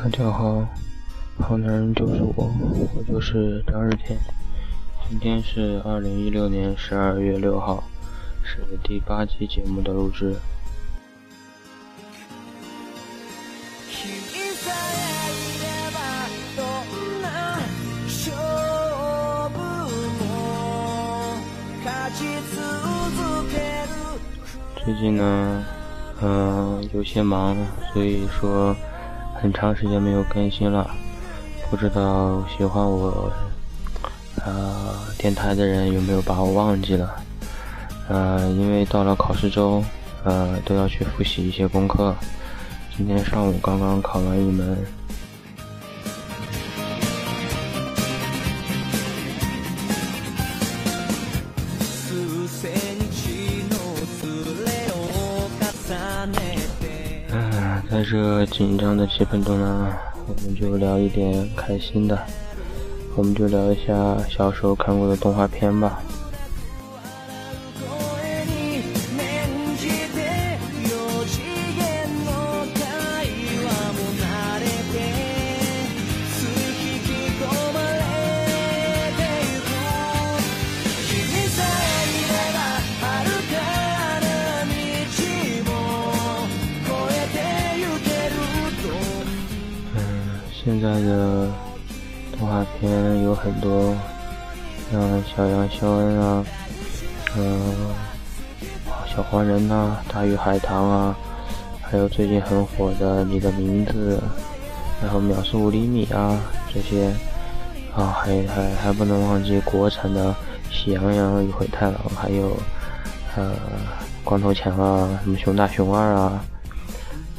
大家好，好男人就是我，我就是张日天。今天是二零一六年十二月六号，是第八期节目的录制。最近呢，嗯，有些忙，所以说很长时间没有更新了。不知道喜欢我呃电台的人有没有把我忘记了？呃，因为到了考试周，呃，都要去复习一些功课。今天上午刚刚考完一门。在这紧张的气氛中呢，我们就聊一点开心的，我们就聊一下小时候看过的动画片吧。在的动画片有很多，像小羊肖恩啊，嗯，小黄人呐，大鱼海棠啊，还有最近很火的《你的名字》，然后《秒速五厘米》啊这些，啊还还还不能忘记国产的《喜羊羊与灰太狼》，还有呃光头强啊，什么熊大熊二啊，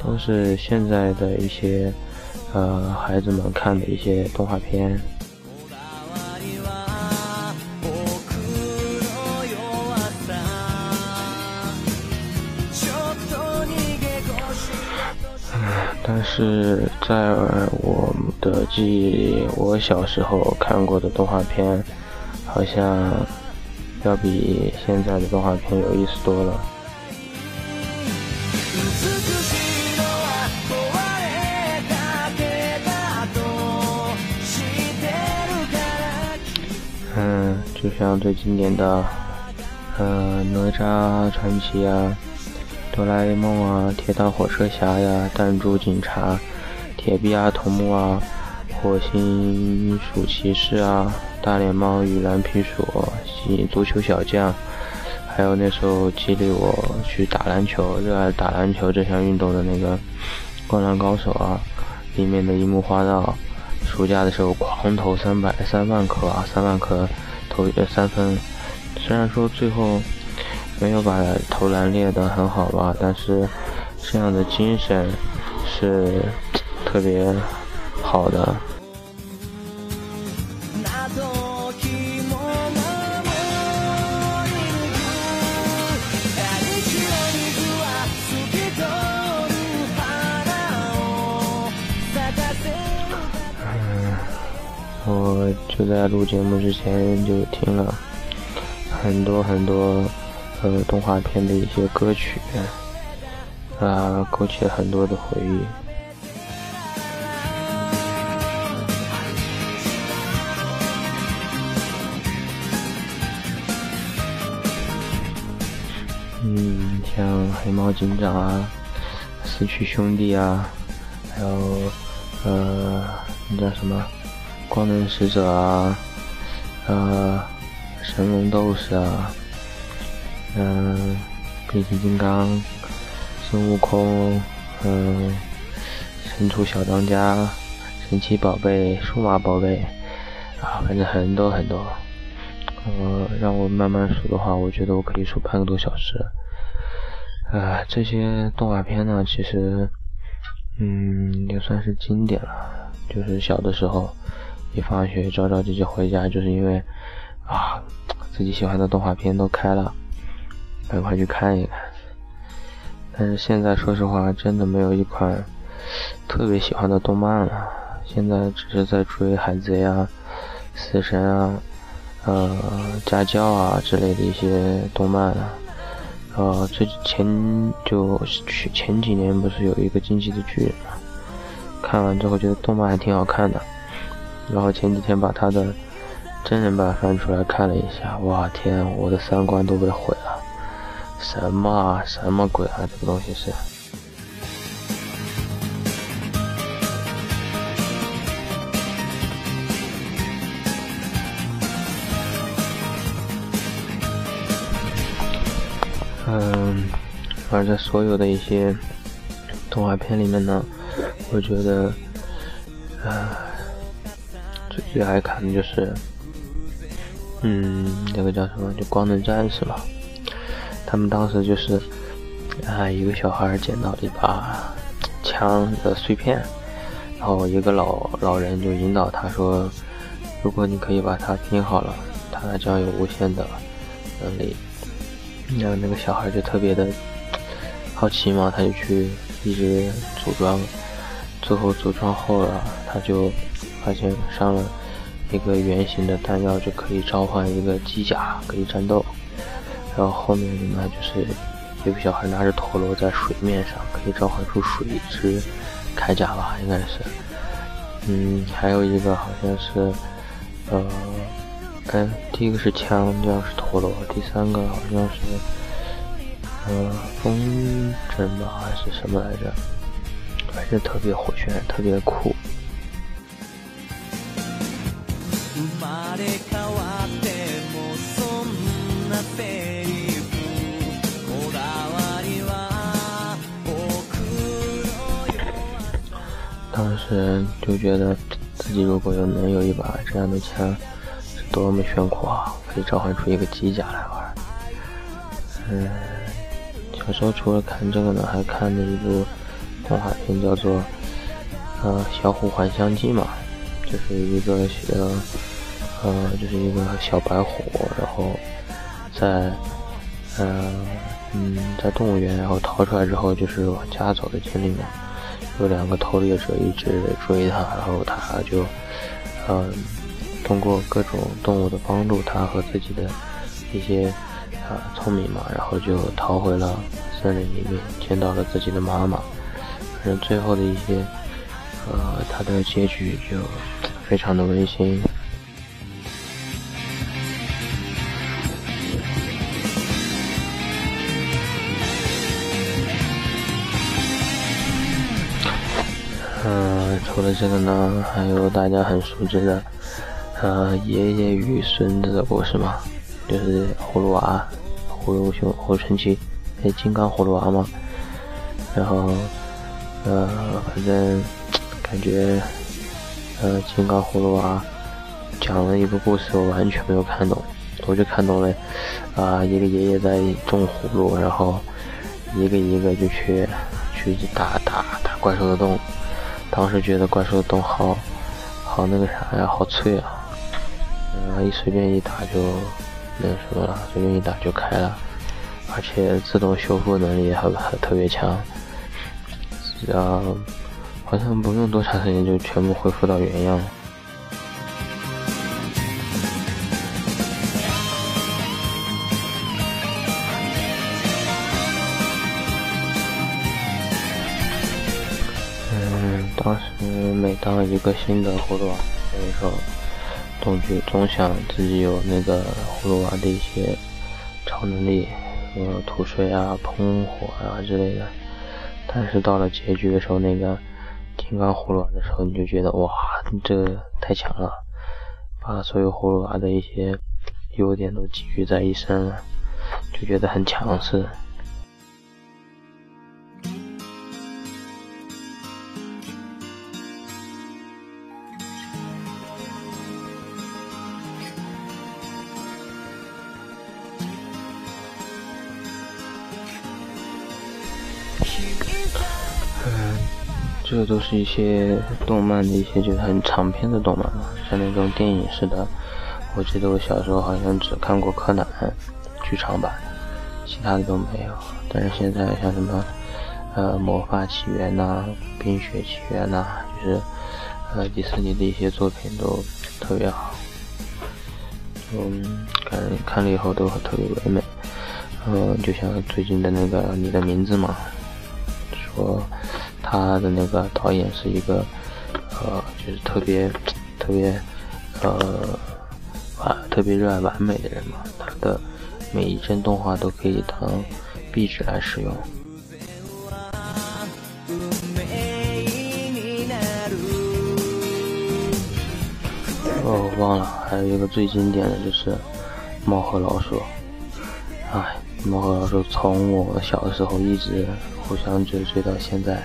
都是现在的一些。呃，孩子们看的一些动画片。但是在我的记忆里，我小时候看过的动画片，好像要比现在的动画片有意思多了。就像最经典的，呃，哪吒传奇啊，哆啦 A 梦啊，铁道火车侠呀，弹珠警察，铁臂阿童木啊，火星鼠骑士啊，大脸猫与蓝皮鼠，足球小将，还有那时候激励我去打篮球、热爱打篮球这项运动的那个《灌篮高手》啊，里面的樱木花道。暑假的时候狂投三百三万颗啊，三万颗投三分。虽然说最后没有把投篮练得很好吧，但是这样的精神是特别好的。我就在录节目之前就听了很多很多呃动画片的一些歌曲，啊，勾起了很多的回忆。嗯，像黑猫警长啊，四驱兄弟啊，还有呃，那叫什么？光能使者啊，呃，神龙斗士啊，嗯，变形金刚，孙悟空，嗯，神厨小当家，神奇宝贝，数码宝贝，啊，反正很多很多。呃，让我慢慢数的话，我觉得我可以数半个多小时。啊，这些动画片呢，其实，嗯，也算是经典了，就是小的时候。一放学着着急急回家，就是因为啊，自己喜欢的动画片都开了，赶快去看一看。但是现在说实话，真的没有一款特别喜欢的动漫了。现在只是在追海贼啊、死神啊、呃家教啊之类的一些动漫了。呃，这前就去前几年不是有一个进击的巨人吗？看完之后觉得动漫还挺好看的，然后前几天把他的真人版翻出来看了一下，哇天，我的三观都被毁了，什么啊，什么鬼啊，这个东西是。嗯，而在所有的一些动画片里面呢，我觉得，啊，最爱看的就是，嗯，那个叫什么？就光能战士嘛。他们当时就是，啊，一个小孩捡到了一把枪的碎片，然后一个老老人就引导他说，如果你可以把它拼好了，它将有无限的能力。然后那个小孩就特别的好奇嘛，他就去一直组装，最后组装后了，他就发现上了一个圆形的弹药就可以召唤一个机甲可以战斗。然后后面呢就是有个小孩拿着陀螺在水面上可以召唤出水之铠甲吧，应该是。嗯，还有一个好像是呃。哎，第一个是枪，第二个是陀螺，第三个好像是，呃，风筝吧，还是什么来着？反正特别火炫，特别酷。当时就觉得自己如果有能有一把这样的枪。是多么炫酷啊！可以召唤出一个机甲来玩。嗯，小时候除了看这个呢，还看了一部动画片，叫做《呃小虎还乡记》嘛，就是一个呃呃，就是一个小白虎，然后在呃嗯在动物园，然后逃出来之后，就是往家走的经历嘛。有两个偷猎者一直追他，然后他就嗯。通过各种动物的帮助，他和自己的一些啊聪明嘛，然后就逃回了森林里面，见到了自己的妈妈。反正最后的一些呃，他的结局就非常的温馨。嗯，除了这个呢，还有大家很熟知的。呃，爷爷与孙子的故事嘛，就是葫芦娃、葫芦兄、葫芦神奇，那金刚葫芦娃嘛。然后，呃，反正感觉，呃，金刚葫芦娃讲了一个故事，我完全没有看懂，我就看懂了，啊，一个爷爷在种葫芦，然后一个一个就去去打打打怪兽的洞。当时觉得怪兽的洞好好那个啥呀，好脆啊。嗯，一随便一打就那个什么了，随便一打就开了，而且自动修复能力还还特别强，只要好像不用多长时间就全部恢复到原样。了，当时每当一个新的葫芦娃的时候。总觉总想自己有那个葫芦娃的一些超能力，呃，吐水啊、喷火啊之类的。但是到了结局的时候，那个金刚葫芦娃的时候，你就觉得哇，这太强了，把所有葫芦娃的一些优点都集聚在一身了，就觉得很强势。这都是一些动漫的一些就是很长篇的动漫嘛，像那种电影似的。我记得我小时候好像只看过柯南剧场版，其他的都没有。但是现在像什么呃魔法起源呐、冰雪奇缘呐，就是呃迪士尼的一些作品都特别好，嗯，看看了以后都特别唯美。嗯，就像最近的那个你的名字嘛。说他的那个导演是一个，呃，就是特别特别呃完特别热爱完美的人嘛，他的每一帧动画都可以当壁纸来使用。哦，忘了，还有一个最经典的就是猫和老鼠。哎，猫和老鼠从我小的时候一直互相追，追到现在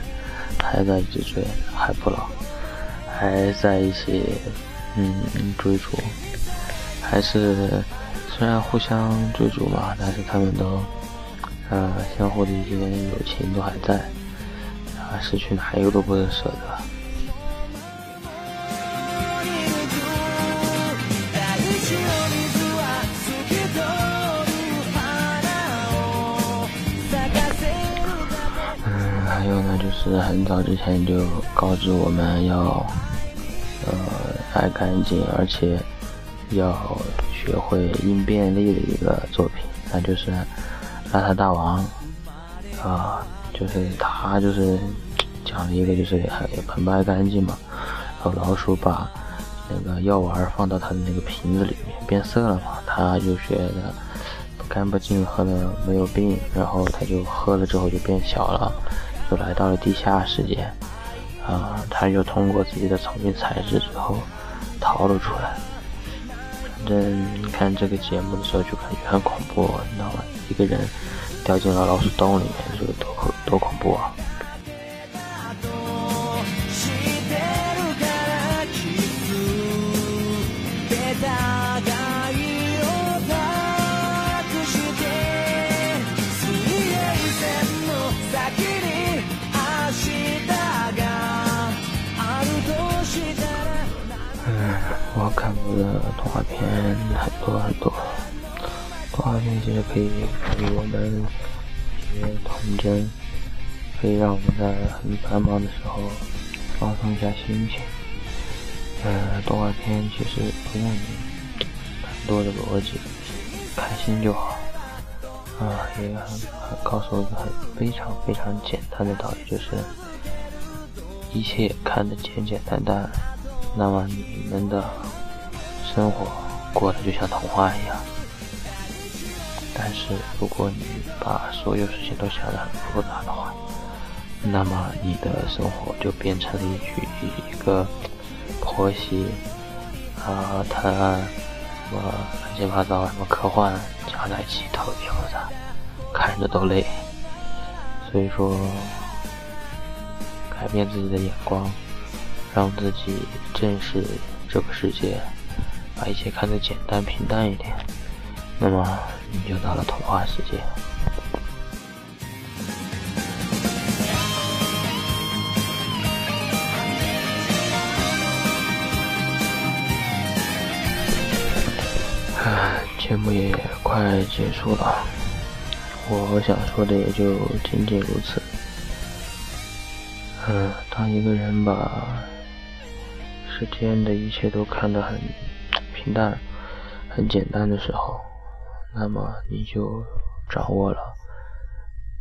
还在一起追，还不老，还在一起，嗯，追逐，还是虽然互相追逐嘛，但是他们都，呃，相互的一些友情都还在，啊，失去哪一个都不能舍得。是很早之前就告知我们要，呃，爱干净，而且要学会应变力的一个作品，那就是《邋遢大王》啊，就是他就是讲了一个就是很很不爱干净嘛，然后老鼠把那个药丸放到他的那个瓶子里面变色了嘛，他就觉得干不净喝了没有病，然后他就喝了之后就变小了。就来到了地下世界，啊，他又通过自己的聪明才智之后逃了出来。反正看这个节目的时候就感觉很恐怖，你知道吗？一个人掉进了老鼠洞里面，这个多恐多恐怖啊！的动画片很多很多，动画片其实可以给我们一些童真，可以让我们在很繁忙的时候放松一下心情。呃，动画片其实不用很多的逻辑，开心就好。啊，也很很告诉我一个很非常非常简单的道理，就是一切看得简简单单。那么你们的生活过得就像童话一样，但是如果你把所有事情都想得很复杂的话，那么你的生活就变成了一句一个婆媳啊谈什么乱七八糟什么科幻加在一起特别复杂，看着都累。所以说，改变自己的眼光。让自己正视这个世界，把一切看得简单平淡一点，那么你就到了童话世界。唉，节目也快结束了，我想说的也就仅仅如此。嗯，当一个人把。世间的一切都看得很平淡、很简单的时候，那么你就掌握了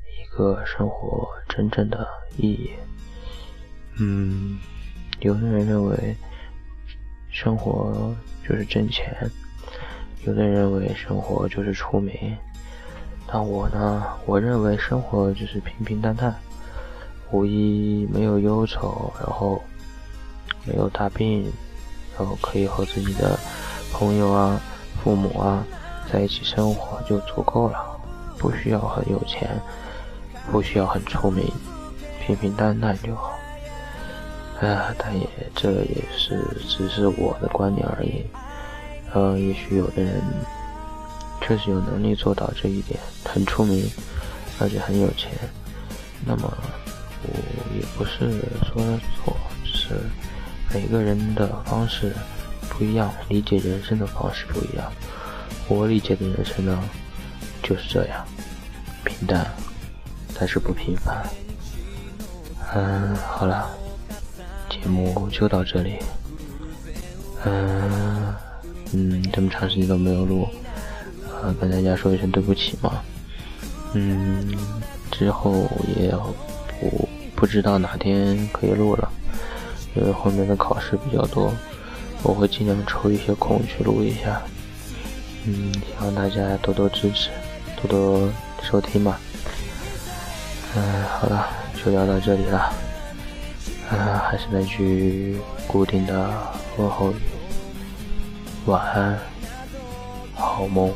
一个生活真正的意义。嗯，有的人认为生活就是挣钱，有的人认为生活就是出名，但我呢，我认为生活就是平平淡淡，无一没有忧愁，然后。没有大病，然后可以和自己的朋友啊、父母啊在一起生活就足够了，不需要很有钱，不需要很出名，平平淡淡就好。啊，但也这也是只是我的观点而已。呃，也许有的人确实有能力做到这一点，很出名，而且很有钱。那么我也不是说错，只是。每个人的方式不一样，理解人生的方式不一样。我理解的人生呢，就是这样，平淡，但是不平凡。嗯，好了，节目就到这里。嗯嗯，这么长时间都没有录，啊，跟大家说一声对不起嘛。嗯，之后也不。不知道哪天可以录了，因为后面的考试比较多，我会尽量抽一些空去录一下。嗯，希望大家多多支持，多多收听吧。嗯，好了，就聊到这里了。嗯，还是那句固定的问候语：晚安，好梦。